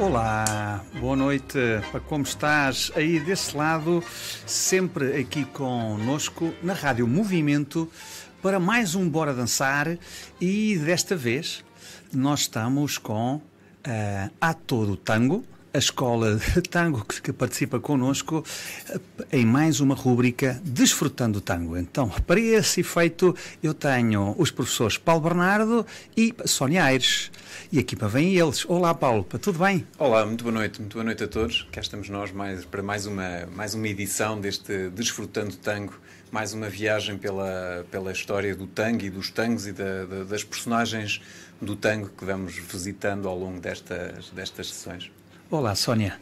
Olá, boa noite. Como estás aí desse lado, sempre aqui conosco na Rádio Movimento para mais um Bora Dançar e desta vez nós estamos com uh, A Todo Tango, a escola de tango que participa connosco em mais uma rúbrica Desfrutando Tango. Então, para esse efeito, eu tenho os professores Paulo Bernardo e Sónia Aires. E aqui para vem eles. Olá, Paulo, tudo bem? Olá, muito boa noite, muito boa noite a todos. Cá estamos nós mais, para mais uma, mais uma edição deste Desfrutando Tango, mais uma viagem pela, pela história do tango e dos tangos e da, da, das personagens do tango que vamos visitando ao longo destas, destas sessões. Olá, Sónia.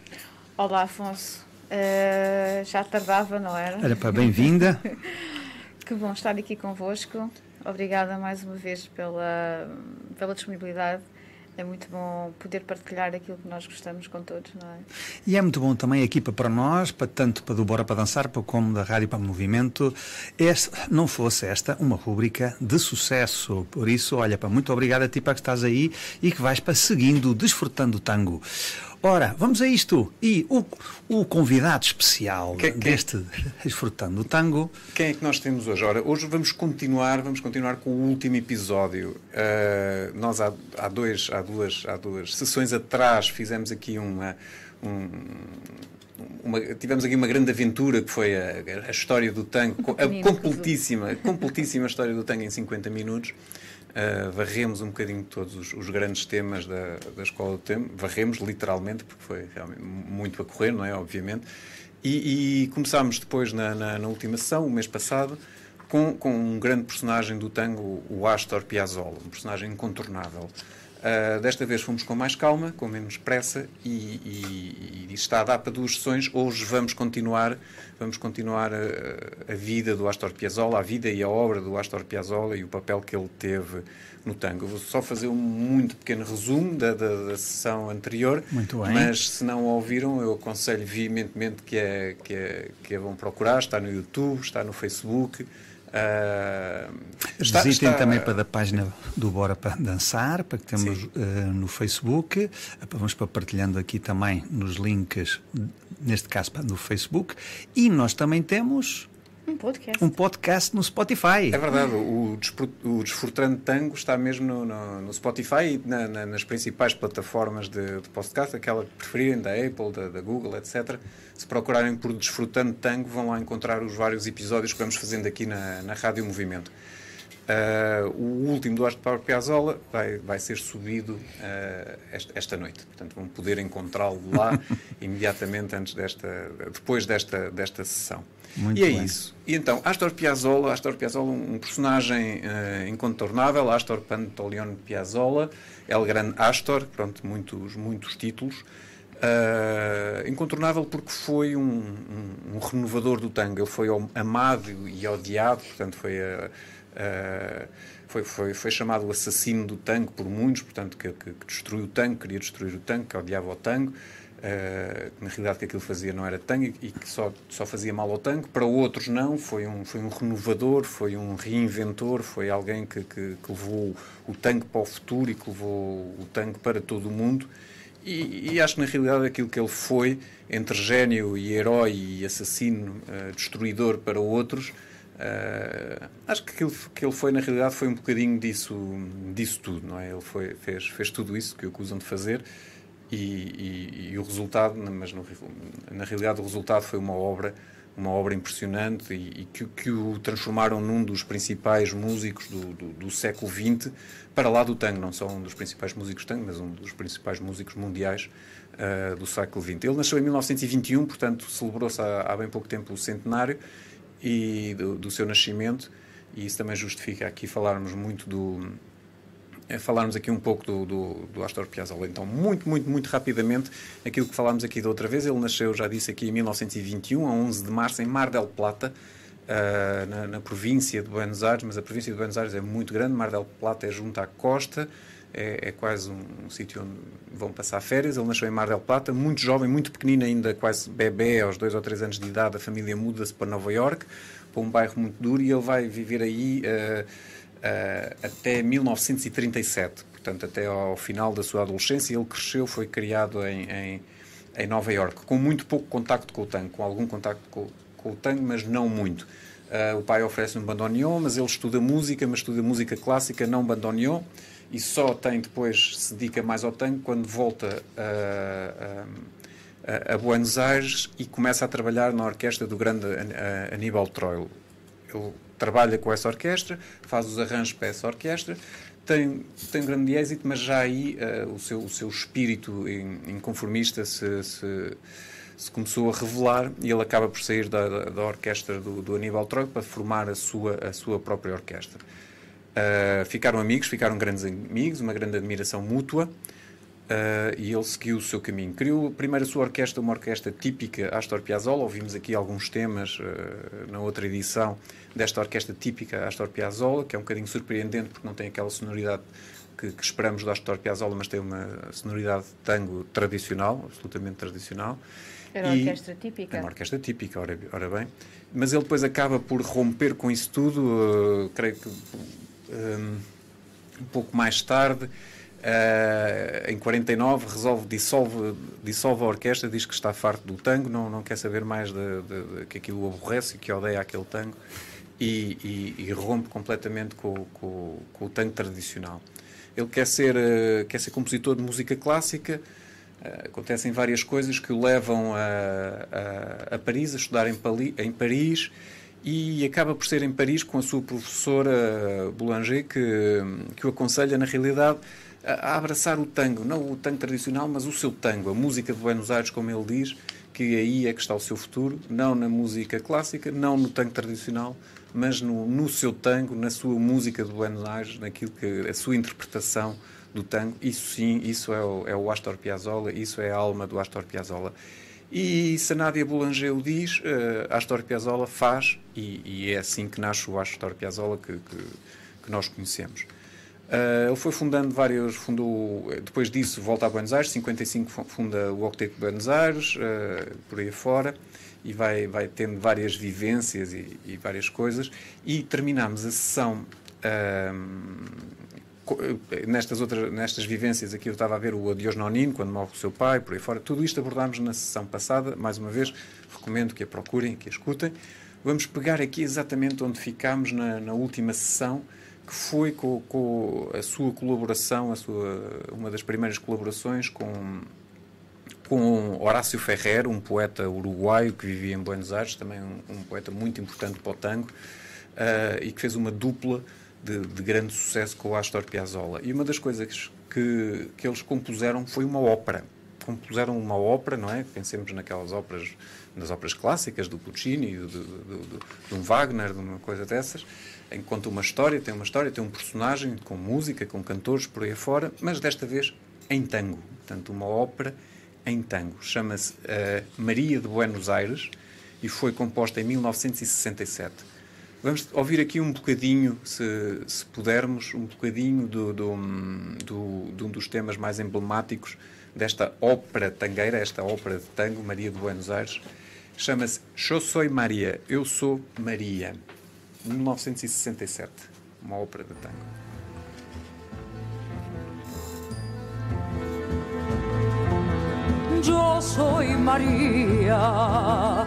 Olá, Afonso. Uh, já tardava, não era? Era para bem-vinda. que bom estar aqui convosco. Obrigada mais uma vez pela, pela disponibilidade é muito bom poder partilhar aquilo que nós gostamos com todos, não é? E é muito bom também aqui para nós, para tanto para do Bora para Dançar, como da Rádio para o Movimento, este, não fosse esta uma rúbrica de sucesso. Por isso, olha, para muito obrigado a ti para que estás aí e que vais para seguindo, desfrutando o tango. Ora, vamos a isto. E o, o convidado especial quem, deste Desfrutando o Tango. Quem é que nós temos hoje? Ora, hoje vamos continuar, vamos continuar com o último episódio. Uh, nós há, há, dois, há, duas, há duas sessões atrás fizemos aqui uma. Um, uma, tivemos aqui uma grande aventura que foi a, a história do tango, a completíssima, completíssima história do tango em 50 minutos. Uh, varremos um bocadinho todos os, os, grandes temas da, da Escola do Tempo, varremos literalmente, porque foi muito a correr, não é? Obviamente. E, e começámos depois na, na, na, última sessão, o mês passado, com, com um grande personagem do tango, o Astor Piazzolla, um personagem incontornável. Uh, desta vez fomos com mais calma, com menos pressa e, e, e está a dar para duas sessões. Hoje vamos continuar, vamos continuar a, a, vida do Astor Piazzolla, a vida e a obra do Astor Piazzolla e o papel que ele teve no tango. Vou só fazer um muito pequeno resumo da, da, da sessão anterior, mas se não ouviram, eu aconselho veementemente que, é, que, é, que a vão procurar. Está no YouTube, está no Facebook. Uh, está, Visitem está, também para a página do Bora para Dançar, para que temos uh, no Facebook. Vamos para partilhando aqui também nos links, neste caso no Facebook. E nós também temos um podcast. Um podcast no Spotify. É verdade, o, o Desfrutando Tango está mesmo no, no, no Spotify e na, na, nas principais plataformas de, de, podcast, aquela que preferirem, da Apple, da, da, Google, etc. Se procurarem por Desfrutando Tango, vão lá encontrar os vários episódios que vamos fazendo aqui na, na Rádio Movimento. Uh, o último do Astor Piazzolla vai, vai ser subido uh, esta, esta, noite. Portanto, vão poder encontrá-lo lá imediatamente antes desta, depois desta, desta sessão. Muito e é bem. isso. E então, Astor Piazzolla, Astor Piazzolla, um personagem uh, incontornável, Astor Pantaleone Piazzolla, El Gran Astor, pronto, muitos, muitos títulos. Uh, incontornável porque foi um, um, um, renovador do tango. Ele foi amado e odiado, portanto, foi, uh, uh, foi, foi, foi, chamado o assassino do tango por muitos, portanto, que, que, que destruiu o tango, queria destruir o tango, que odiava o tango. Uh, na realidade que aquilo fazia não era tango e que só, só fazia mal ao tango, para outros não, foi um, foi um renovador, foi um reinventor, foi alguém que, que, que levou o tango para o futuro e que levou o tango para todo o mundo e, e, acho que na realidade aquilo que ele foi, entre gênio e herói e assassino, uh, destruidor para outros, uh, acho que aquilo que ele foi na realidade foi um bocadinho disso, disso tudo, não é? Ele foi, fez, fez tudo isso que o acusam de fazer e, e, e o resultado, mas no, na realidade o resultado foi uma obra uma obra impressionante e, e que, que, o transformaram num dos principais músicos do, do, do, século XX, para lá do tango, não só um dos principais músicos tango, mas um dos principais músicos mundiais uh, do século XX. Ele nasceu em 1921, portanto celebrou-se há, há, bem pouco tempo o centenário e do, do seu nascimento, e isso também justifica aqui falarmos muito do, é falarmos aqui um pouco do, do, do, Astor Piazzolla. Então, muito, muito, muito rapidamente, aquilo que falámos aqui da outra vez, ele nasceu, já disse aqui, em 1921, a 11 de março, em Mar del Plata, uh, na, na, província de Buenos Aires, mas a província de Buenos Aires é muito grande, Mar del Plata é junto à costa, é, é quase um, um sítio onde vão passar férias. Ele nasceu em Mar del Plata, muito jovem, muito pequenino ainda, quase bebê, aos dois ou três anos de idade, a família muda-se para Nova York, para um bairro muito duro, e ele vai viver aí... Uh, uh, até 1937. portanto, até ao final da sua adolescência. Ele cresceu, foi criado em, em, em Nova York, com muito pouco contacto com o tango, com algum contacto com, com o tango, mas não muito. Uh, o pai oferece um bandoneon, mas ele estuda música, mas estuda música clássica, não bandoneon, e só tem depois, se dedica mais ao tango, quando volta a, a, a Buenos Aires e começa a trabalhar na orquestra do grande Aníbal Troilo. Ele trabalha com essa orquestra, faz os arranjos para essa orquestra, tem, tem um grande êxito, mas já aí uh, o, seu, o seu espírito inconformista se, se, se, começou a revelar e ele acaba por sair da, da, da orquestra do, do Aníbal Troilo para formar a sua, a sua própria orquestra. Uh, ficaram amigos, ficaram grandes amigos, uma grande admiração mútua. Uh, e ele seguiu o seu caminho. Criou primeiro a sua orquestra, uma orquestra típica Astor Piazzolla. Ouvimos aqui alguns temas uh, na outra edição desta orquestra típica Astor Piazzolla, que é um bocadinho surpreendente porque não tem aquela sonoridade que, que esperamos do Astor Piazzolla, mas tem uma sonoridade de tango tradicional, absolutamente tradicional. Era uma orquestra típica. É uma orquestra típica, ora, ora, bem. Mas ele depois acaba por romper com isso tudo, uh, creio que um, um pouco mais tarde Uh, em 49 resolve, dissolve, dissolve a orquestra, diz que está farto do tango, não, não quer saber mais de, de, de que aquilo o aborrece e que odeia aquele tango e, e, e rompe completamente com, com, com, o tango tradicional. Ele quer ser, uh, quer ser compositor de música clássica, uh, acontecem várias coisas que o levam a, a, a Paris, a estudar em, Pali, em Paris e acaba por ser em Paris com a sua professora Boulanger que, que o aconselha, na realidade, a abraçar o tango, não o tango tradicional, mas o seu tango, a música de Buenos Aires, como ele diz, que aí é que está o seu futuro, não na música clássica, não no tango tradicional, mas no, no seu tango, na sua música de Buenos Aires, naquilo que a sua interpretação do tango. Isso sim, isso é o, é o Astor Piazzolla, isso é a alma do Astor Piazzolla. E se a Nádia Boulanger o diz, uh, Astor Piazzolla faz, e, e, é assim que nasce o Astor Piazzolla que, que, que nós conhecemos. Uh, ele foi fundando vários, fundou, depois disso volta a Buenos Aires, 55 funda o Octeto de Buenos Aires, uh, por aí fora, e vai, vai tendo várias vivências e, e várias coisas, e terminamos a sessão uh, nestas, outras, nestas vivências aqui eu estava a ver o Adiós Nonino, quando morre o seu pai, por aí fora, tudo isto abordámos na sessão passada, mais uma vez, recomendo que a procurem, que a escutem. Vamos pegar aqui exatamente onde ficámos na, na última sessão, que foi com, com, a sua colaboração, a sua, uma das primeiras colaborações com, com Horácio Ferrer, um poeta uruguaio que vivia em Buenos Aires, também um, um poeta muito importante para o tango, uh, e que fez uma dupla de, de, grande sucesso com o Astor Piazzolla. E uma das coisas que, que eles compuseram foi uma ópera. Compuseram uma ópera, não é? Pensemos naquelas óperas, nas óperas clássicas do Puccini, de, de, de, de um Wagner, de uma coisa dessas em que conta uma história, tem uma história, tem um personagem com música, com cantores por aí fora, mas desta vez em tango. Portanto, uma ópera em tango. Chama-se uh, Maria de Buenos Aires e foi composta em 1967. Vamos ouvir aqui um bocadinho, se, se pudermos, um bocadinho do, do, do, de um dos temas mais emblemáticos desta ópera tangueira, esta ópera de tango, Maria de Buenos Aires. Chama-se Eu Sou Maria, Eu Sou Maria. 1967, uma ópera de tango. Yo soy María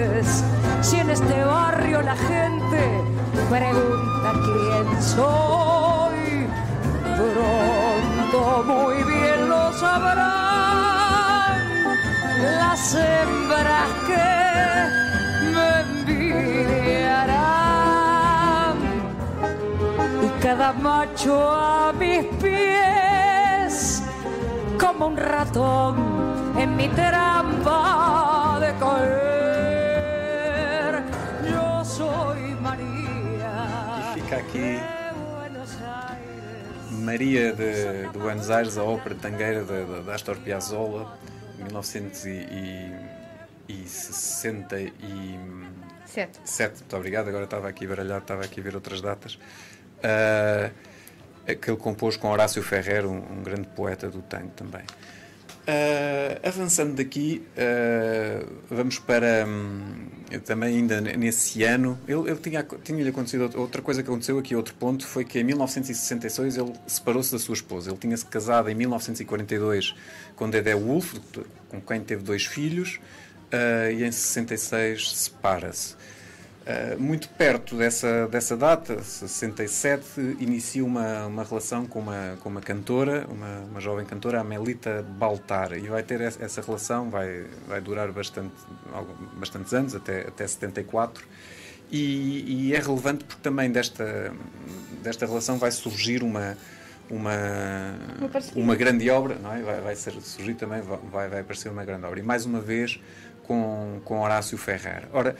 Si en este barrio la gente pregunta quién soy, pronto muy bien lo sabrán las hembras que cada macho a mis pies como un ratón en mi trampa de caer. Fica aqui Maria de, de Buenos Aires, a ópera tangueira de Astor Piazzolla, 1967. Muito obrigado, agora estava aqui baralhado, estava aqui a ver outras datas. Uh, que ele compôs com Horácio Ferrer, um, um grande poeta do tango também. Uh, avançando daqui, uh, vamos para um, também ainda nesse ano. Ele, ele tinha, tinha-lhe acontecido outra coisa que aconteceu aqui, outro ponto, foi que em 1966 ele separou-se da sua esposa. Ele tinha-se casado em 1942 com Dedé Wolf, com quem teve dois filhos, uh, e em 66 separa-se. Uh, muito perto dessa, dessa data, 67, inicia uma, uma relação com uma, com uma cantora, uma, uma jovem cantora, a Melita Baltar, e vai ter essa relação, vai, vai durar bastante, bastantes anos, até, até 74, e, e é relevante porque também desta, desta relação vai surgir uma, uma, uma grande obra, não é? vai, vai ser, surgir também, vai, vai aparecer uma grande obra, e mais uma vez com, com Horácio Ferrer. Ora,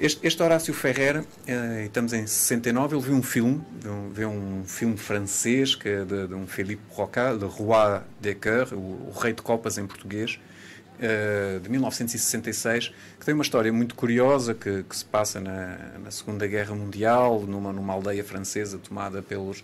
este, este Horácio Ferrer, eh, estamos em 69, ele viu um filme, viu, viu um filme francês que é de, de um Philippe Rocard, Le Roi des Cœurs, o, o, Rei de Copas em português, eh, de 1966, que tem uma história muito curiosa que, que se passa na, na, Segunda Guerra Mundial, numa, numa aldeia francesa tomada pelos,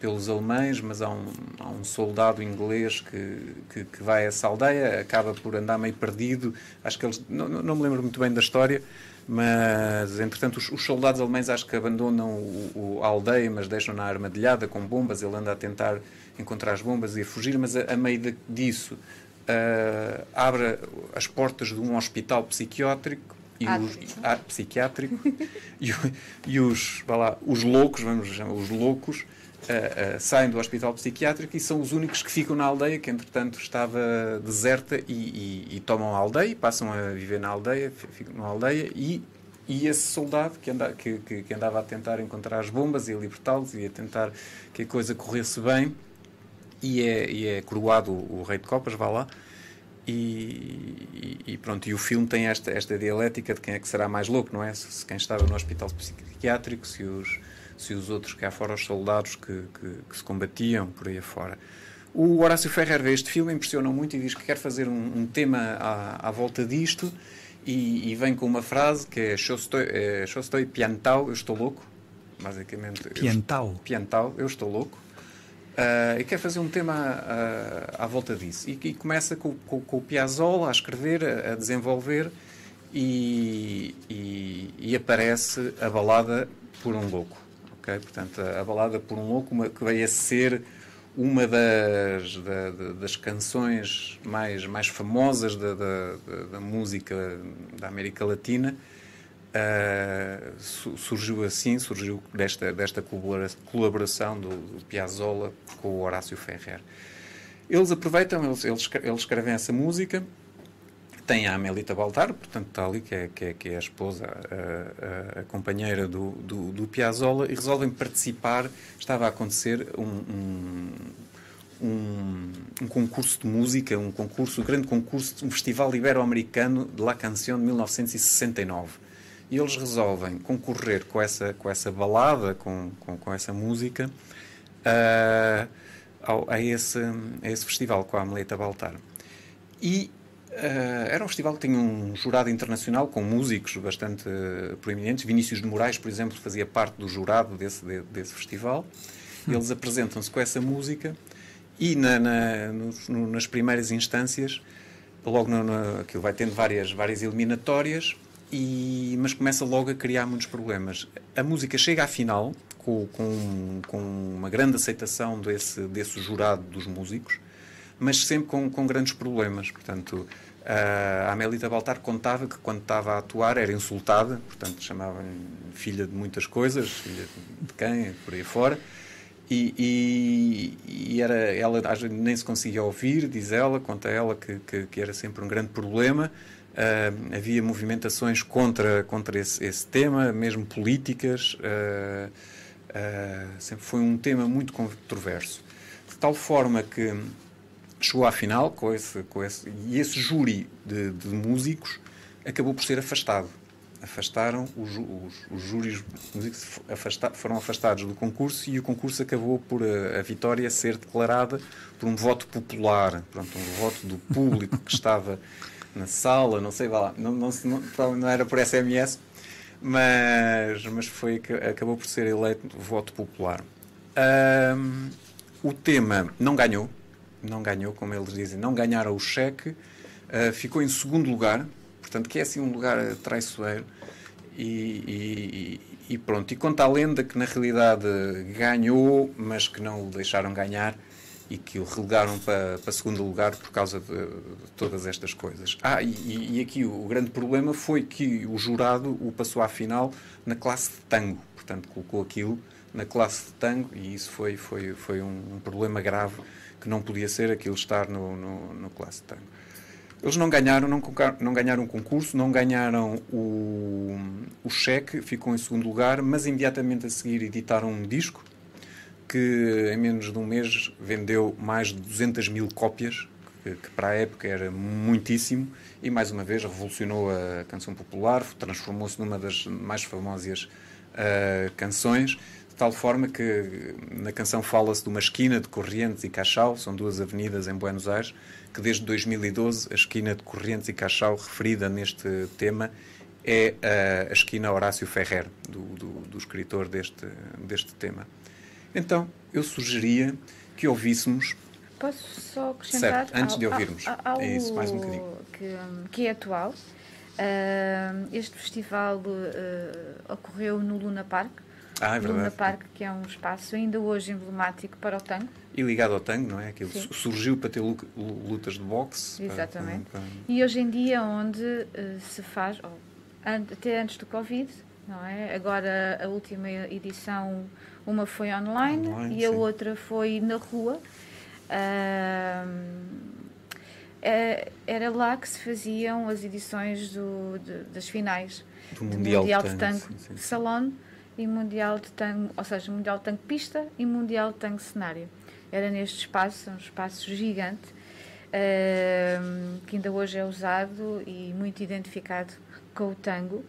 pelos alemães, mas há um, há um soldado inglês que, que, que, vai a essa aldeia, acaba por andar meio perdido. Acho que eles. Não, não me lembro muito bem da história, mas entretanto os, os, soldados alemães acho que abandonam o, o, a aldeia, mas deixam-na armadilhada com bombas. Ele anda a tentar encontrar as bombas e a fugir, mas a, a meio de, disso uh, abre as portas de um hospital psiquiátrico e os, ah, psiquiátrico e, e, os, lá, os loucos, vamos chamar, os loucos uh, saem do hospital psiquiátrico e são os únicos que ficam na aldeia, que entretanto estava deserta, e, e, e tomam a aldeia, passam a viver na aldeia, ficam na aldeia e e esse soldado que, anda, que, que, que, andava a tentar encontrar as bombas e a libertá-los e a tentar que a coisa corresse bem e é, e é coroado o, o, rei de copas, vá lá e, e, pronto, e o filme tem esta, esta dialética de quem é que será mais louco, não é? Se, se quem estava no hospital psiquiátrico, se os, se os outros cá fora, os soldados que, que, que se combatiam por aí afora. O Horácio Ferrer vê este filme, impressiona muito e diz que quer fazer um, um tema à, à, volta disto e, e, vem com uma frase que é estou, é, estou piantau, eu estou louco. Basicamente. Piantau. Eu, piantau, eu estou louco. Uh, e quer fazer um tema à, à volta disso. E, e começa com, com, com, o Piazzolla a escrever, a, a desenvolver e, e, e aparece a balada Por um Louco. Portanto, a, balada por um louco, uma, que veio a ser uma das, da, das canções mais, mais famosas da, da, da música da América Latina. Uh, surgiu assim, surgiu desta, desta colaboração do, do Piazzolla com o Horácio Ferrer. Eles aproveitam, eles, eles escrevem essa música tem a Amelita Baltar, portanto está ali, que é, que é, que é a esposa, a, a, a companheira do, do, do, Piazzolla, e resolvem participar. Estava a acontecer um, um, um, um, concurso de música, um concurso, um grande concurso, um festival ibero-americano de La Canción de 1969. E eles resolvem concorrer com essa, com essa balada, com, com, com essa música, ao, a, esse, a esse festival com a Amelita Baltar. E Uh, era um festival que tinha um jurado internacional com músicos bastante uh, proeminentes. Vinícius de Moraes, por exemplo, fazia parte do jurado desse, de, desse festival. Hum. Eles apresentam-se com essa música e na, na, no, nas primeiras instâncias, logo no, no, aquilo vai tendo várias, várias eliminatórias, e, mas começa logo a criar muitos problemas. A música chega à final com, com, com uma grande aceitação desse, desse jurado dos músicos, mas sempre com, com grandes problemas. Portanto, a Amelita Baltar contava que quando estava a atuar era insultada, portanto chamavam filha de muitas coisas, filha de quem, por aí fora. E, e, e, era, ela nem se conseguia ouvir, diz ela, conta ela que, que, que era sempre um grande problema. Uh, havia movimentações contra, contra esse, esse tema, mesmo políticas. Uh, uh, sempre foi um tema muito controverso. De tal forma que chegou à final com esse, com esse, e esse júri de, de músicos acabou por ser afastado. afastaram os, os, os júris afasta, foram afastados do concurso e o concurso acabou por a, a, vitória ser declarada por um voto popular, pronto, um voto do público que estava na sala, não sei lá, não, não, não, não era por SMS, mas, mas foi acabou por ser eleito voto popular. Um, o tema não ganhou, não ganhou, como eles dizem, não ganharam o cheque, uh, ficou em segundo lugar, portanto, que é assim um lugar traiçoeiro. E, e, e, pronto, e conta a lenda que na realidade ganhou, mas que não o deixaram ganhar e que o relegaram para, para segundo lugar por causa de, de todas estas coisas. Ah, e, e, aqui o, grande problema foi que o jurado o passou à final na classe de tango, portanto colocou aquilo na classe de tango e isso foi, foi, foi um, um problema grave que não podia ser aquilo estar no, no, no classe tango. Eles não ganharam, não, não ganharam o concurso, não ganharam o, o cheque, ficou em segundo lugar, mas imediatamente a seguir editaram um disco que em menos de um mês vendeu mais de 200 mil cópias, que, que para a época era muitíssimo, e mais uma vez revolucionou a canção popular, transformou-se numa das mais famosas uh, canções tal forma que na canção fala-se de uma esquina de Corrientes e Cachau, são duas avenidas em Buenos Aires, que desde 2012 a esquina de Corrientes e Cachau, referida neste tema, é a, a esquina Horácio Ferrer, do, do, do, escritor deste, deste tema. Então, eu sugeria que ouvíssemos. Posso só acrescentar? Certo, antes ao, de ouvirmos. Ao, ao, é isso, mais um bocadinho. Que, que é atual. Uh, este festival uh, ocorreu no Luna Park, ah, é verdade. Luna Park, que é um espaço ainda hoje emblemático para o tango. E ligado ao tango, não é? Aquilo Sim. surgiu para ter lutas de boxe. Exatamente. Para, para... E hoje em dia, onde uh, se faz, oh, até antes do Covid, não é? Agora a última edição, uma foi online, online e a sim. outra foi na rua. Uh, era lá que se faziam as edições do, de, das finais do Mundial, mundial de Tango, Salon e Mundial de Tango, ou seja, Mundial de Tango Pista e Mundial de Tango Cenário. Era neste espaço, um espaço gigante, uh, que ainda hoje é usado e muito identificado com o tango.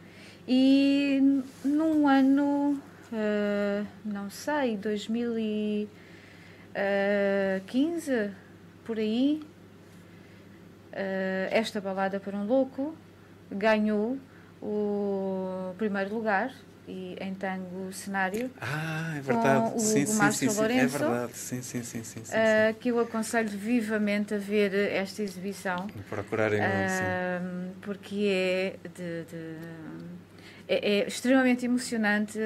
E num ano, uh, não sei, 2015, por aí, uh, esta balada para um louco ganhou o primeiro lugar e em tango cenário. Ah, é verdade. Com o sim, sim, sim, sim, Lourenço, é verdade. Sim, sim, sim, sim, sim, uh, que eu aconselho vivamente a ver esta exibição. Procurarem uh, porque é de, de é, é, extremamente emocionante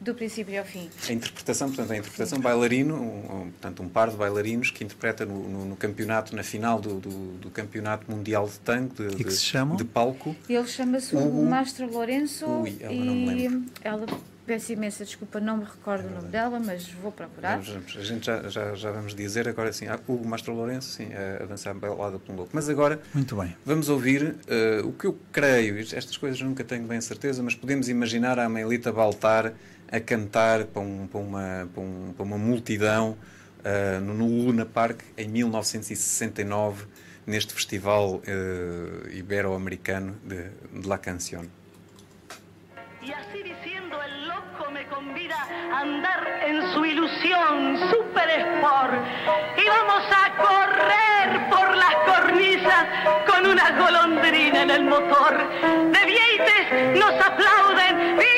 do princípio ao fim. A interpretação, portanto, a interpretação Sim. bailarino, um, um, portanto, um par de bailarinos que interpreta no, no, no campeonato, na final do, do, do, campeonato mundial de tango, de, e chama? de palco. Ele chama-se o Mastro Lourenço Ui, ela e ela Peço imensa desculpa, não me recordo é o nome dela, mas vou procurar. Vamos, vamos. A gente já, já, já, vamos dizer agora sim, ah, Hugo Mastro Lourenço, sim, a, a dançar balada por um louco. Mas agora Muito bem. vamos ouvir uh, o que eu creio, estas coisas eu nunca tenho bem certeza, mas podemos imaginar a Amelita Baltar a cantar para, um, para, uma, para, um, para uma multidão uh, no Luna Park em 1969, neste festival uh, ibero-americano de, de La Canción. Loco me convida a andar en su ilusión super sport. Y vamos a correr por las cornisas con una golondrina en el motor. De Vieites nos aplauden.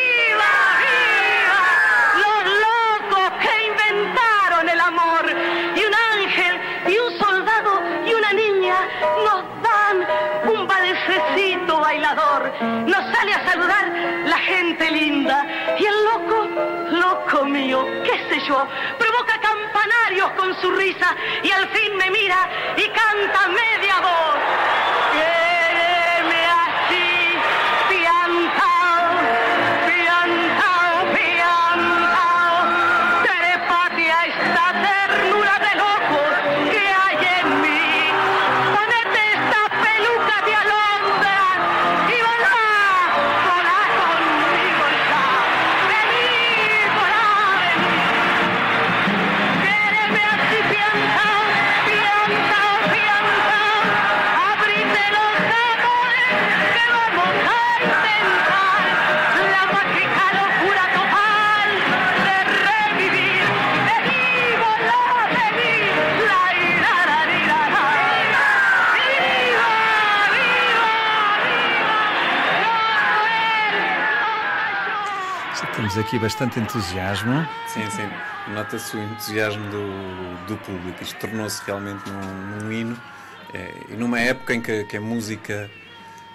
Nos sale a saludar la gente linda. Y el loco, loco mío, qué sé yo, provoca campanarios con su risa y al fin me mira y canta media voz. Aqui bastante entusiasmo. Sim, sim. Nota-se o entusiasmo do, do público. Isto tornou-se realmente num, num hino. É, e numa época em que, que a música,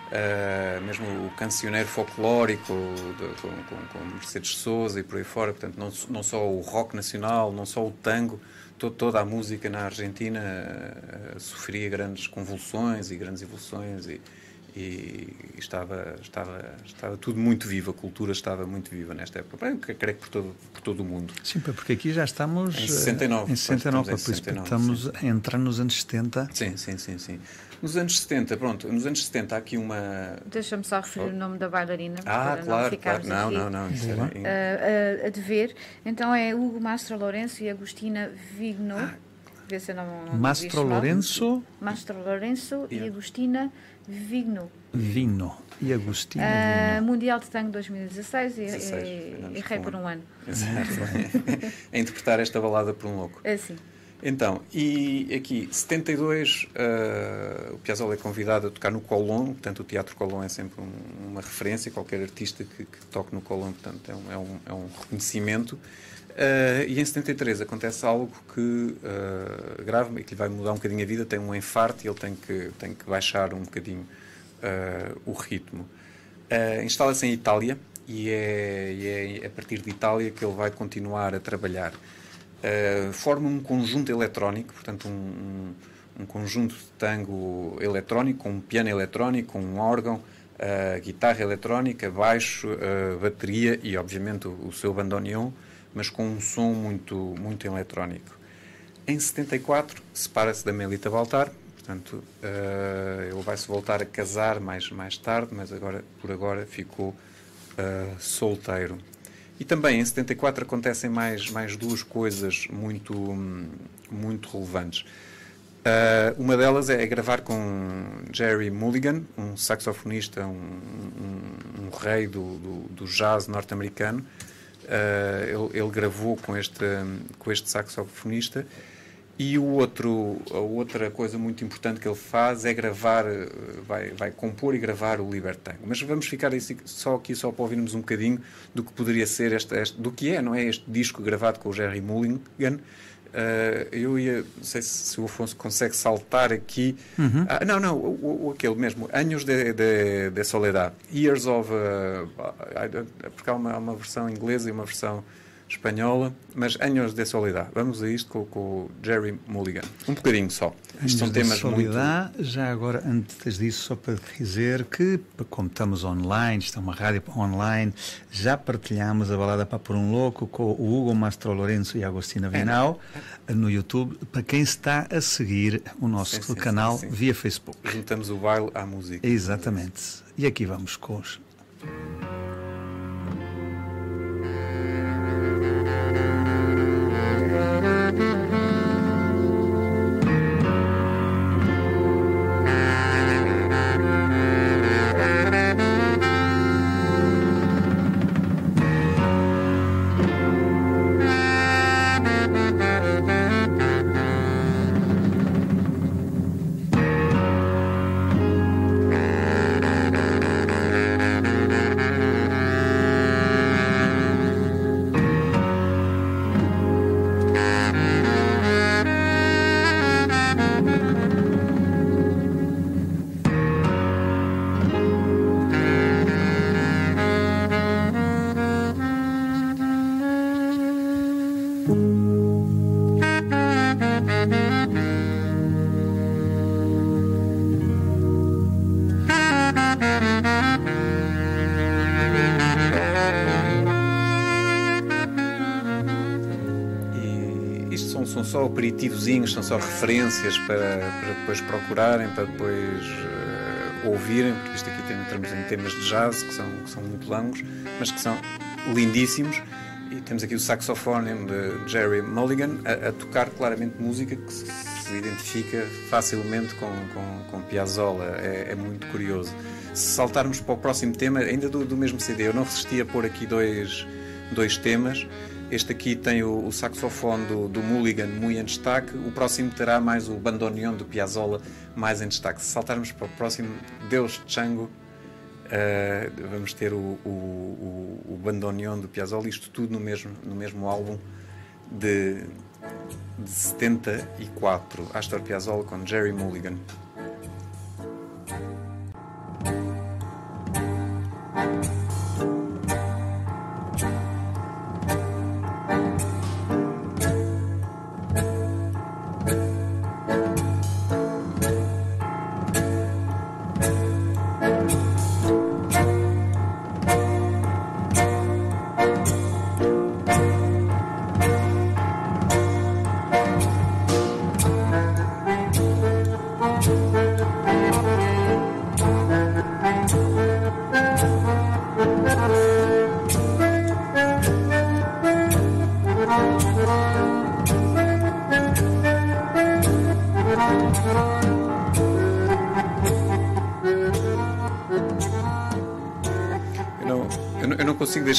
uh, mesmo o cancioneiro folclórico, de, com, com, com, Mercedes Souza e por aí fora, portanto, não, não só o rock nacional, não só o tango, to, toda a música na Argentina uh, sofria grandes convulsões e grandes evoluções. E, e estava, estava, estava tudo muito vivo, a cultura estava muito viva nesta época. Eu creio que por todo, por todo o mundo. Sim, porque aqui já estamos em 69. Em 69, por isso estamos sim. a entrar nos anos 70. Sim, sim, sim, sim. Nos anos 70, pronto, nos anos 70 há aqui uma. Deixa-me só referir oh. o nome da bailarina. Ah, claro, não claro. Não, não, não, isso era... uh, uh, a dever. Então é Hugo Mastro Lourenço e Agostina Vigno. Ah. Vê se não, não Mastro Lourenço. Mastro Lourenço yeah. e Agostina Vigno. Vigno. E Agostinho. Uh, Mundial de Tango 2016 e, 16, e, e Rei por um ano. Exato. a interpretar esta balada por um louco. É sim. Então, e aqui, 72, uh, ah, o Piazzolla é convidado a tocar no Colón, portanto o Teatro Colón é sempre um, uma referência, qualquer artista que, que, toque no Colón, portanto é um, é um, é um reconhecimento. Uh, e em 73 acontece algo que uh, grave que lhe vai mudar um bocadinho a vida, tem um infarto e ele tem que, tem que baixar um bocadinho uh, o ritmo. Instala-se em Itália e é, e é, a partir de Itália que ele vai continuar a trabalhar. Forma um conjunto eletrónico, portanto, um, um, um, conjunto de tango eletrónico, com um piano eletrónico, um órgão, guitarra eletrónica, baixo, bateria e, obviamente, o, o seu bandoneon, mas com um som muito, muito eletrónico. Em 74, separa-se da Melita Baltar, Portanto, uh, ele vai-se voltar a casar mais, mais tarde, mas agora, por agora ficou uh, solteiro. E também em 74 acontecem mais, mais duas coisas muito, muito relevantes. Uh, uma delas é gravar com Jerry Mulligan, um saxofonista, um, um, um rei do, do, do jazz norte-americano. Uh, ele, ele, gravou com este, com este saxofonista e o outro, a outra coisa muito importante que ele faz é gravar, eh, vai, vai compor e gravar o Libertango. Mas vamos ficar só aqui só para ouvirmos um bocadinho do que poderia ser este, este do que é, não é este disco gravado com o Jerry Mulligan. Uh, eu ia, não sei se, o Afonso consegue saltar aqui. Uhum. Ah, não, não, o, o, aquele mesmo, Anos de, de, de Soledad, Years of. Uh, porque há uma, uma versão inglesa e uma versão espanhola, mas Anos de Soledad. Vamos a isto com, com o Jerry Mulligan. Um bocadinho só. Isto são temas muito... Já agora, antes disso, só para dizer que, como estamos online, isto é uma rádio online, já partilhamos a balada para por um louco com o Hugo Mastro Lourenço e a Agostina Vinal é, no YouTube, para quem está a seguir o nosso sim, sim, canal sim, via Facebook. Juntamos o baile à música. Exatamente. E aqui vamos com os... só aperitivozinhos, são só referências para, para depois procurarem, para depois uh, ouvirem, porque isto aqui tem, entramos em temas de jazz que são, que são muito longos, mas que são lindíssimos. E temos aqui o saxofone de Jerry Mulligan a, a tocar claramente música que se, se identifica facilmente com, com, com Piazzolla. É, é, muito curioso. Se saltarmos para o próximo tema, ainda do, do mesmo CD, eu não resisti a pôr aqui dois, dois temas. Este aqui tem o, o saxofone do, do, Mulligan muito em destaque. O próximo terá mais o bandoneon do Piazzolla mais em destaque. Se saltarmos para o próximo, Deus Chango, Uh, vamos ter o, o, o, o bandoneon do Piazzolla, isto tudo no mesmo, no mesmo álbum de, de 74, Astor Piazzolla com Jerry Mulligan.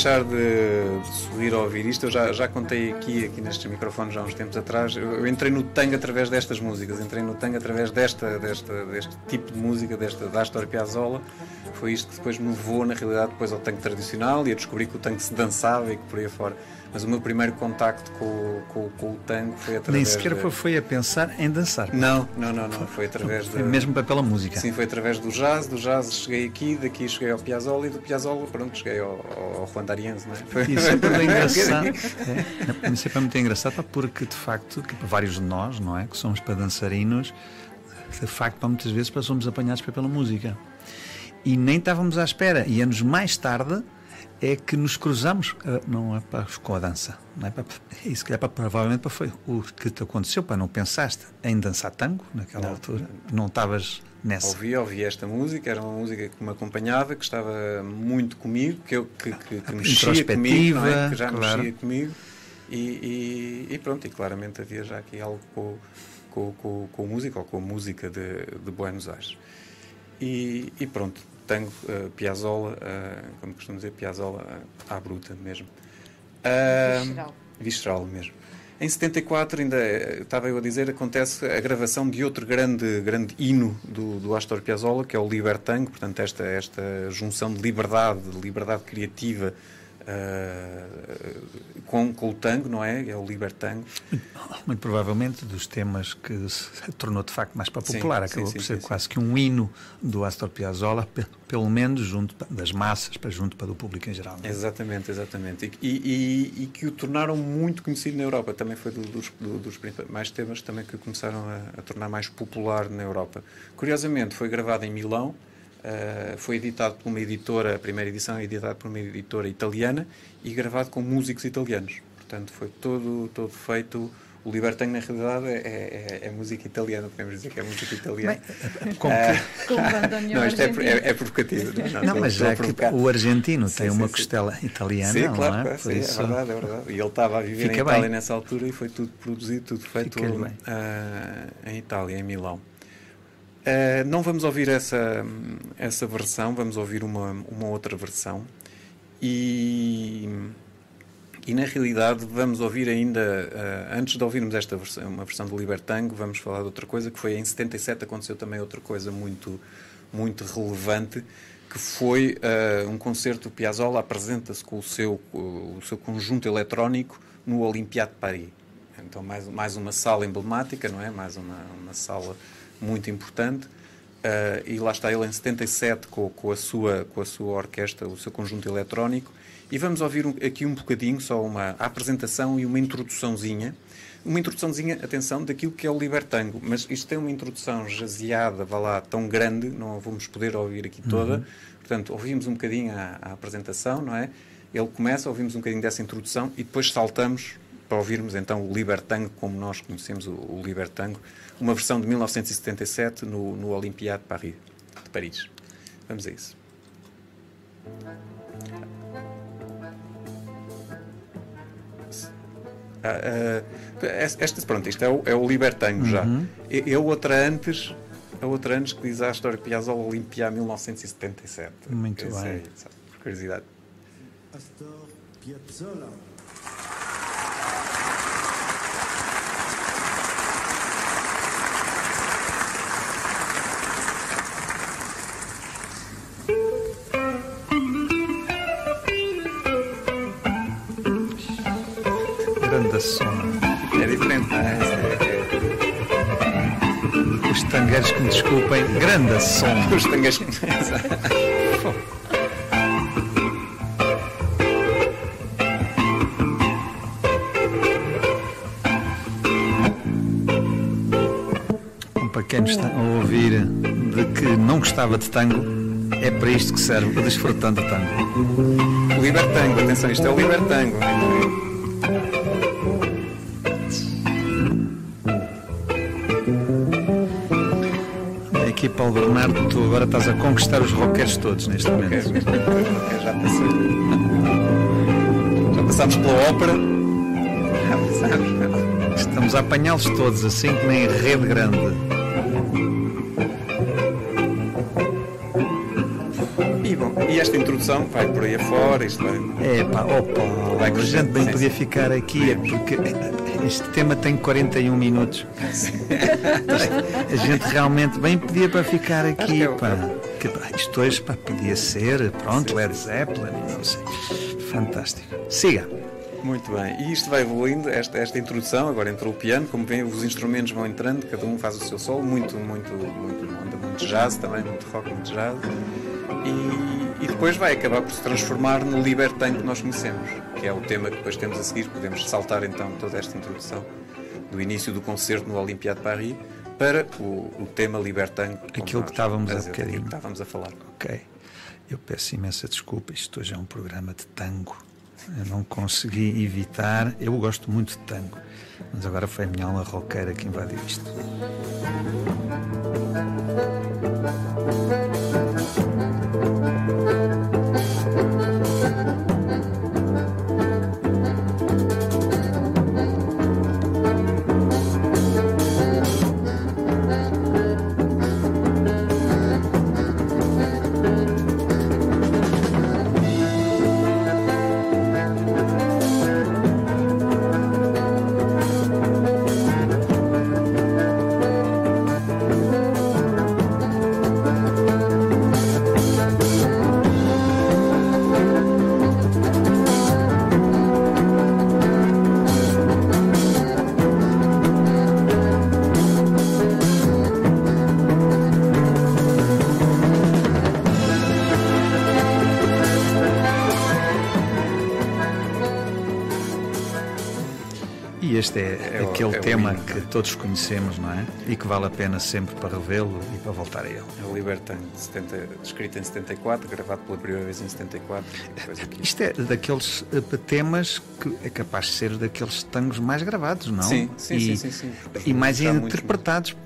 Deixar de, de, sorrir ouvir isto. Eu já, já contei aqui, aqui nestes microfones há uns tempos atrás. Eu, eu, entrei no tango através destas músicas, entrei no tango através desta, desta, deste tipo de música, desta, da Astor Piazzolla. Foi isto que depois me levou, na realidade, depois ao tango tradicional e a descobrir que o tango se dançava e que por aí fora. Mas o meu primeiro contacto com, com, com o tango foi através. Nem sequer de... foi a pensar em dançar. Não, não, não, não. Foi através foi de. Mesmo pela música. Sim, foi através do jazz. Do jazz cheguei aqui, daqui cheguei ao Piazzolla e do Piazzolla, pronto, cheguei ao, ao Juan D'Arienzo, não é? Foi... Isso é muito engraçado. é, isso é muito engraçado porque, de facto, vários de nós, não é? Que somos para dançarinos, de facto, muitas vezes somos apanhados pela música. E nem estávamos à espera. E anos mais tarde é que nos cruzamos, uh, não é para, com a dança, não é para, isso é para, provavelmente para foi o que te aconteceu, para não pensaste em dançar tango naquela não, altura, não estavas nessa. Ouvi, ouvi esta música, era uma música que me acompanhava, que estava muito comigo, que, eu, que, que, que mexia comigo, é? que já claro. mexia comigo, e, e, e, pronto, e claramente havia já aqui algo com, com, com, com música, ou com a música de, de Buenos Aires. E, e pronto, tango, uh, Piazzolla, uh, como costumo dizer, Piazzolla uh, à bruta mesmo. Uh, visceral. Visceral mesmo. Em 74, ainda estava eu a dizer, acontece a gravação de outro grande, grande hino do, do Astor Piazzolla, que é o Libertango, portanto, esta, esta junção de liberdade, de liberdade criativa uh, com, com o tango, não é? É o libertango. Muito provavelmente dos temas que se tornou de facto mais popular, sim, acabou sim, por ser sim, quase que um hino do Astor Piazzolla, pelo menos junto das massas, para junto para o público em geral. É? Exatamente, exatamente. E, e, e, que o tornaram muito conhecido na Europa. Também foi dos, dos mais temas também que começaram a, a tornar mais popular na Europa. Curiosamente, foi gravado em Milão Uh, foi editado por uma editora, a primeira edição é editada por uma editora italiana e gravado com músicos italianos. Portanto, foi todo, todo feito. O Libertango, na realidade, é, é, é, música italiana, podemos dizer que é música italiana. Bem, com uh, não, isto é, é, é provocativo. Não, não, mas já que o argentino sim, tem sim, uma sim. costela italiana, sim, claro, não é? Sim, isso... é verdade, é verdade. E ele estava a viver Fica em Itália bem. nessa altura e foi tudo produzido, tudo feito uh, em Itália, em Milão. Uh, não vamos ouvir essa, essa versão, vamos ouvir uma, uma outra versão. E, e na realidade vamos ouvir ainda, uh, antes de ouvirmos esta versão, uma versão do Libertango, vamos falar de outra coisa, que foi em 77 aconteceu também outra coisa muito, muito relevante, que foi uh, um concerto, Piazzolla apresenta-se com o seu, o seu conjunto eletrónico no Olympiade de Paris. Então mais, mais uma sala emblemática, não é? Mais uma, uma sala muito importante. Uh, e lá está ele em 77 com, com, a sua, com a sua orquestra, o seu conjunto eletrónico. E vamos ouvir um, aqui um bocadinho, só uma apresentação e uma introduçãozinha. Uma introduçãozinha, atenção, daquilo que é o Libertango. Mas isto tem uma introdução jaseada, vá lá, tão grande, não a vamos poder ouvir aqui toda. Uhum. Portanto, ouvimos um bocadinho a, a apresentação, não é? Ele começa, ouvimos um bocadinho dessa introdução e depois saltamos para ouvirmos então o Libertango, como nós conhecemos o, o Libertango, uma versão de 1977 no, no Olympiade de Paris, de Paris. Vamos a isso. Ah, ah, esta, pronto, isto é o, é o Libertango já. Uhum. E, a outra antes, a outra antes que diz a história Piazzolla Olimpia 1977. Muito bem. É, por curiosidade. Astor Piazzolla. Som. Os tangas. Bom, Para quem está a ouvir de que não gostava de tango, é para isto que serve o desfrutando de tango. O Libertango, atenção, isto é o Libertango. Paulo Bernardo, tu agora estás a conquistar os roqueiros todos neste momento. ok, já passei. Já passámos pela ópera. Já passámos. Estamos a apanhá-los todos, assim que nem rede grande. E, bom, e esta introdução vai por aí afora, isto vai. É pá, Paulo, Vai a gente bem podia ficar aqui, é porque este tema tem 41 minutos. A gente realmente bem podia para ficar aqui, é pá. Que, pá, isto hoje pá, podia ser, pronto, Led Zeppelin, não sei. Fantástico. Siga. Muito bem, e isto vai evoluindo, esta, esta introdução, agora entrou o piano, como vem, os instrumentos vão entrando, cada um faz o seu solo, muito, muito, muito, onda, muito jazz também, muito rock, muito jazz, e, e depois vai acabar por se transformar no libertango que nós conhecemos, que é o tema que depois temos a seguir, podemos saltar então toda esta introdução do início do concerto no Olympiade de Paris para o, o tema libertango. Aquilo que nós- estávamos há aquilo que estávamos a falar. Ok. Eu peço imensa desculpa, isto hoje é um programa de tango. Eu não consegui evitar. Eu gosto muito de tango, mas agora foi a minha alma roqueira que invadiu isto. Todos conhecemos, não é? E que vale a pena sempre para revê-lo e para voltar a ele. O 70 escrito em 74, gravado pela primeira vez em 74, depois aqui. Isto é daqueles eh, temas que é capaz de ser daqueles tangos mais gravados, não? Sim, sim, e, sim, sim, sim, E mais interpretados.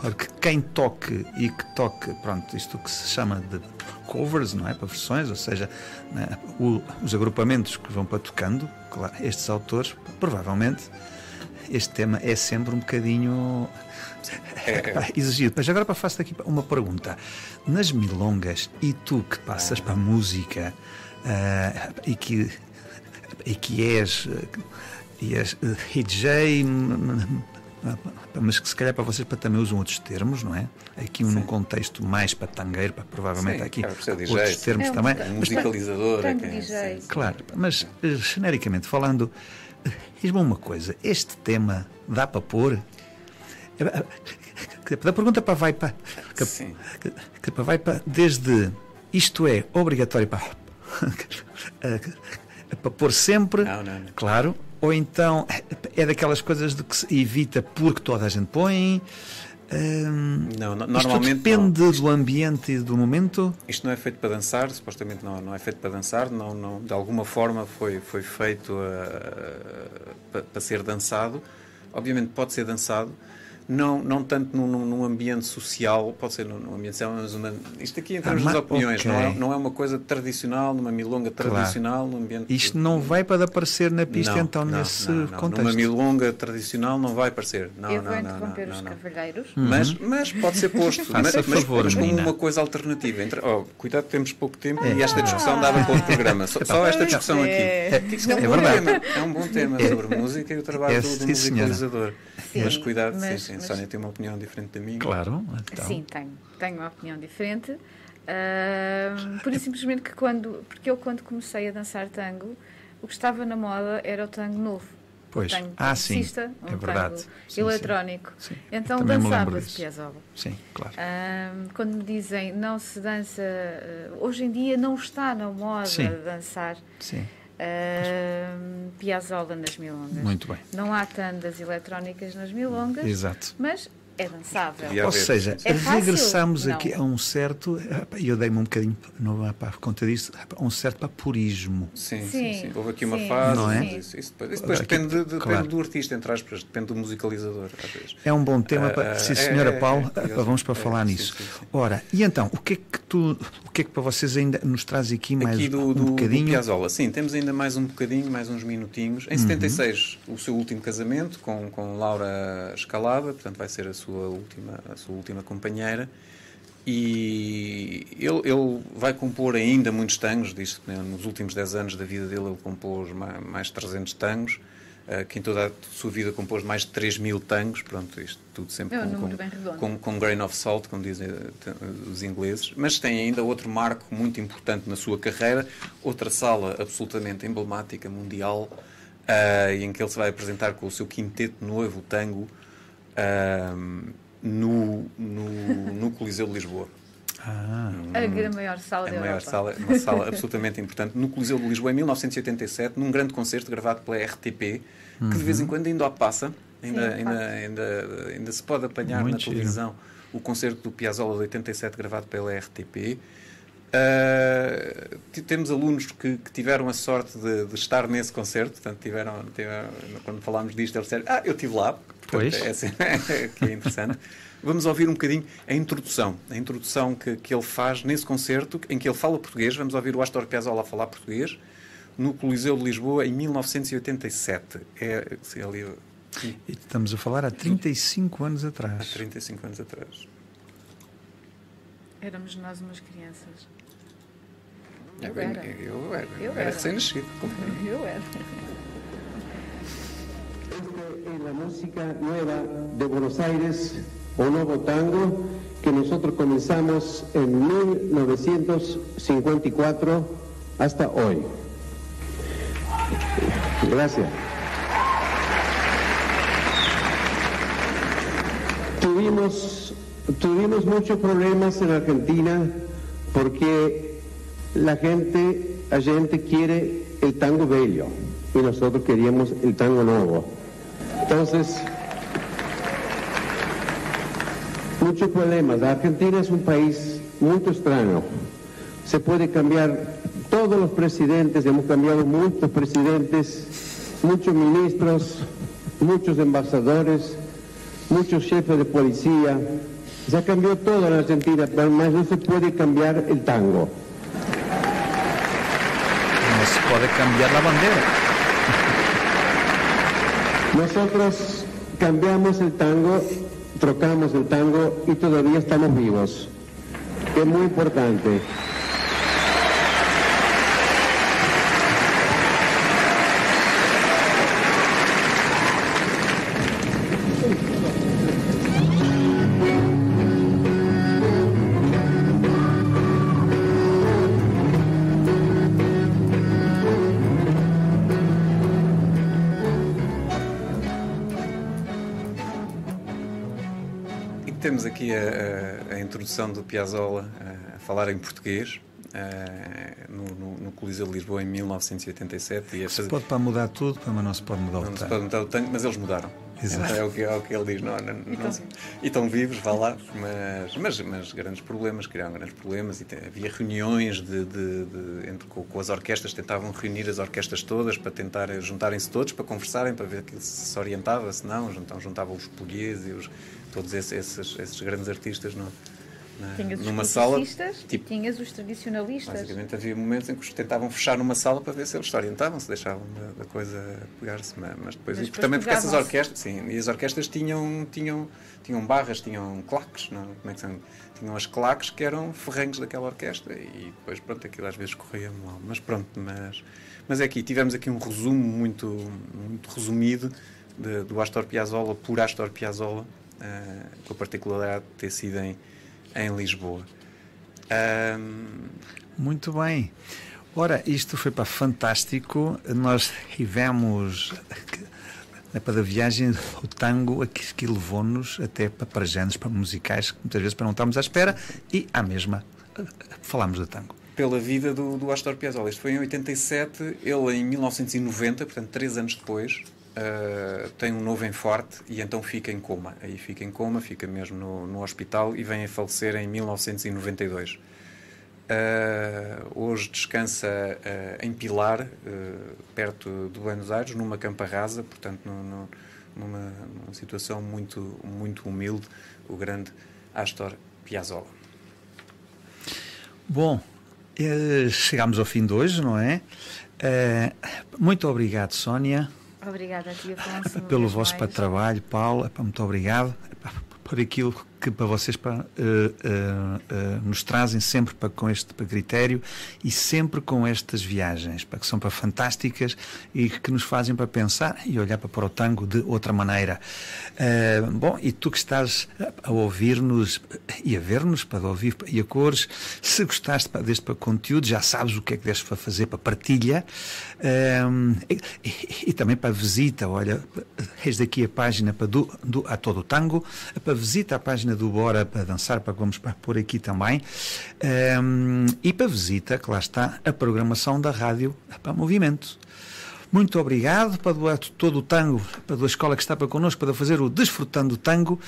Porque quem toque e que toque, pronto, isto que se chama de covers, não é? Para versões, ou seja, né, o- os agrupamentos que vão para tocando, claro, estes autores, provavelmente, este tema é sempre um bocadinho É, exigido. Mas agora para faço aqui uma pergunta. Nas milongas, e tu que passas para a música ah, e, que, e que és, eh, e és eh, DJ, mas que se calhar para vocês para também usam outros termos, não é? Aqui num contexto mais para tangueiro, para, provavelmente Sim, aqui DJ, outros sim. termos É um também. bocado. um Mas, musicalizador. é quem- DJ. sim. Claro, mas genericamente falando, diz-me uma coisa: este tema dá para pôr? Eh, eh, Da pergunta para vai para. Que, Sim. que- que para vai para. Desde isto é obrigatório para. eh, para pôr sempre, Não, não, não. claro, ou então é daquelas coisas de que se evita porque toda a gente põe. Hum, Não, no- isto normalmente depende do ambiente e do momento. Isto não é feito para dançar, supostamente não, não é feito para dançar, não, não, de alguma forma foi, foi feito ah, para, para ser dançado. Obviamente pode ser dançado, não, não tanto num, num- ambiente social, pode ser num, num ambiente social, mas uma, isto aqui em termos ma- das opiniões, ok. não, é, não é uma coisa tradicional, numa milonga tradicional, num ambiente... Isto não vai para aparecer na pista, Não, então, não, nesse não, não. contexto. Numa milonga tradicional não vai aparecer. Não, Eu não, vou não, interromper não, os não, não. cavalheiros. Mas, mas pode ser posto. Mas, mas- favor, mas como uma coisa alternativa. Entre, oh, cuidado, temos pouco tempo É. e esta discussão dava para outro programa. Só, só esta discussão aqui. É. É, um É bom verdade. tema. É um bom tema sobre música e o trabalho É, do, do musicalizador. Mas cuidado, sim, sim. Mas- Sónia tem uma opinião diferente da minha. Claro, então. Sim, tenho. Tenho uma opinião diferente. Ahm, por isso simplesmente que quando. Porque eu, quando comecei a dançar tango, o que estava na moda era o tango novo. Pois. Um tango Ah, sim, classicista, um é verdade. tango Sim, eletrónico. Sim. Então me lembro dançava-se disso. Piazzolla. Sim, claro. Ahm, quando me dizem não se dança, eh, hoje em dia não está na moda Sim. dançar Sim, Piazzolla nas milongas. muito bem. Não há tandas eletrónicas nas milongas, Exato. mas é dançável. Ou seja. É fácil? regressamos Não. aqui a um certo. e Eu dei-me um bocadinho, não para conta disso, a um certo papurismo. Sim, sim, Sim, sim. Houve aqui uma sim, fase. Não é? Isso, isso depois, depois Aqui- depende, de- depende claro. do artista, entre aspas, depende do musicalizador, às vezes. É um bom tema para. ah, Sim, é, senhora é, Paulo, é, é, vamos para é, falar nisso. sim, sim. Ora, e então, o que é que tu. O que é que para vocês ainda nos traz aqui mais Aqui do, um do, do bocadinho? Piazzolla, sim, temos ainda mais um bocadinho, mais uns minutinhos. Uhum. Em 76, o seu último casamento com, com Laura Escalada, portanto vai ser a sua última, a sua última companheira. E ele, ele vai compor ainda muitos tangos, diz que nos últimos 10 anos da vida dele ele compôs ma- mais de 300 tangos, eh, que em toda a sua vida compôs mais de 3 mil tangos, pronto, isto tudo sempre É um com, com, com, grain of salt, como dizem eh, os ingleses, mas tem ainda outro marco muito importante na sua carreira, outra sala absolutamente emblemática mundial, ah, em que ele se vai apresentar com o seu quinteto noivo, o tango, ah, no, no, no Coliseu de Lisboa. Ah, A maior sala A da maior Europa. sala, uma sala absolutamente importante, no Coliseu de Lisboa, em 1987, num grande concerto gravado pela RTP, que de vez em quando ainda passa, ainda, Sim, ainda, passa. ainda, ainda se pode apanhar Muito na giro. televisão o concerto do Piazzolla de 87 gravado pela RTP. Ah, t- temos alunos que, que tiveram a sorte de, de estar nesse concerto, portanto, tiveram, tiveram- quando falámos disto, eles disseram: Ah, eu estive lá. Pois. É, assim, que é interessante. Vamos ouvir um bocadinho a introdução, a introdução que, que ele faz nesse concerto, em que ele fala português. Vamos ouvir o Astor Piazzolla falar português no Coliseu de Lisboa em 1987. É assim, ali e estamos a falar há 35 anos há atrás. 35 anos atrás. Éramos nós umas crianças. Eu, Eu era. eu era, Eu era era. recém-nascido. Eu era. La música nueva de Buenos Aires, un nuevo tango que nosotros comenzamos en 1954 hasta hoy. Gracias. Tuvimos, tuvimos muchos problemas en Argentina porque la gente, la gente quiere el tango bello y nosotros queríamos el tango nuevo. Entonces, muchos problemas. La Argentina es un país muy extraño. Se puede cambiar todos los presidentes, hemos cambiado muchos presidentes, muchos ministros, muchos embajadores, muchos jefes de policía. Ya cambió todo en Argentina, pero más no se puede cambiar el tango. Não se pode cambiar a bandeira. Nosotros cambiamos el tango, trocamos el tango y todavía estamos vivos. Es muy importante. E temos aqui a, a- a introdução do Piazzolla a, a falar em português eh, no, no- no Coliseu de Lisboa em 1987 e Se pode para mudar tudo, mas não se pode mudar não o se tango. pode mudar o tango, mas eles mudaram. Exato. É o que, é o que ele diz. Não, não, não se- e estão vivos, vá lá, mas, mas, mas grandes problemas, criaram grandes problemas e te- havia reuniões de, de- de- entre, com, com as orquestras, tentavam reunir as orquestras todas para tentar eh, juntarem-se todos, para conversarem, para ver que se, se orientava, se não, então juntavam os polies e os, todos esses, esses, esses grandes artistas no, na- Tinhas numa sala. Tipo, tinhas os tradicionalistas. Basicamente havia momentos em que os tentavam fechar numa sala para ver se eles se orientavam, se deixavam da, coisa pegar-se, mas, mas depois, depois também porque essas orquestras, sim, e as orquestras tinham, tinham, tinham barras, tinham claques, não? Como é que são? Tinham as claques que eram ferrenhos daquela orquestra e depois, pronto, aquilo às vezes corria mal, mas pronto, mas, mas é aqui, tivemos aqui um resumo muito, muito resumido de- do Astor Piazzolla por Astor Piazzolla, eh, com a particularidade de ter sido em, em Lisboa. Ahm, Muito bem. Ora, isto foi para fantástico. Nós tivemos é para a viagem, o tango aqui, que levou-nos até para parajanos, para musicais, muitas vezes para não estarmos à espera, e à mesma falámos de tango. Pela vida do, do Astor Piazzolla. Isto foi em 87, ele em 1990, portanto, três anos depois, uh, tem um novo enforte e então fica em coma. Aí fica em coma, fica mesmo no, no hospital e vem a falecer em 1992. Uh, hoje descansa uh, em Pilar, perto de Buenos Aires, numa campa rasa, portanto, no, no, numa, numa, situação muito, muito humilde, o grande Astor Piazzolla. Bom, eh, chegamos ao fim de hoje, não é? Eh, muito obrigado, Sónia. Obrigada a ti, Afonso. Pelo vosso mais. trabalho, Paulo. Muito obrigado por aquilo que para vocês para, uh, uh, uh, nos trazem sempre para, com este para critério e sempre com estas viagens, para que são para fantásticas e que nos fazem para pensar e olhar para, para o tango de outra maneira. bom, e tu que estás a ouvir-nos e a ver-nos para ouvir e a cores, se gostaste para, deste para conteúdo, já sabes o que é que deves para fazer para partilha e, e, e, também para visita. Olha, eis daqui a página para do, do, a todo o tango, para visita a página página do Bora para dançar, para vamos para pôr aqui também. Um, e para visita, que lá está, a programação da Rádio para Movimento. Muito obrigado para todo o tango, para a escola que está para connosco, para fazer o Desfrutando Tango.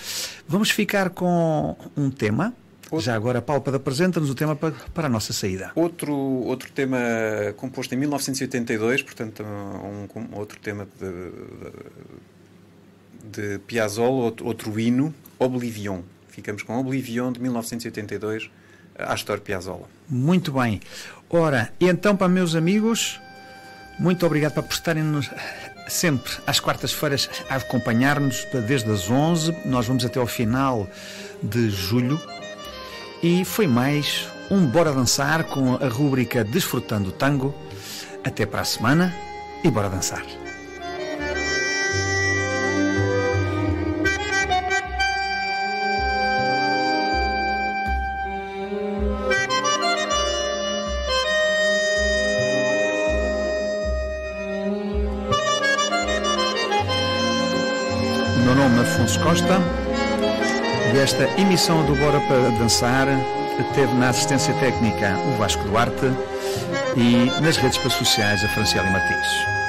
Vamos ficar com um tema. Outro... Já agora, Paulo, para apresenta-nos o tema para, para, a nossa saída. Outro, outro tema composto em 1982, portanto, um, um outro tema de, de, de Piazzolla, outro, outro hino, Oblivion. Ficamos com Oblivion de 1982, Astor Piazzolla. Muito bem. Ora, então para meus amigos, muito obrigado por prestarem-nos sempre às quartas-feiras a acompanhar-nos desde as 11. Nós vamos até ao final de julho. E foi mais um Bora Dançar com a rúbrica Desfrutando o Tango. Até para a semana e bora dançar. Afonso Costa. Desta emissão do Bora para Dançar, teve na assistência técnica o Vasco Duarte e nas redes sociais a Franciele Martins.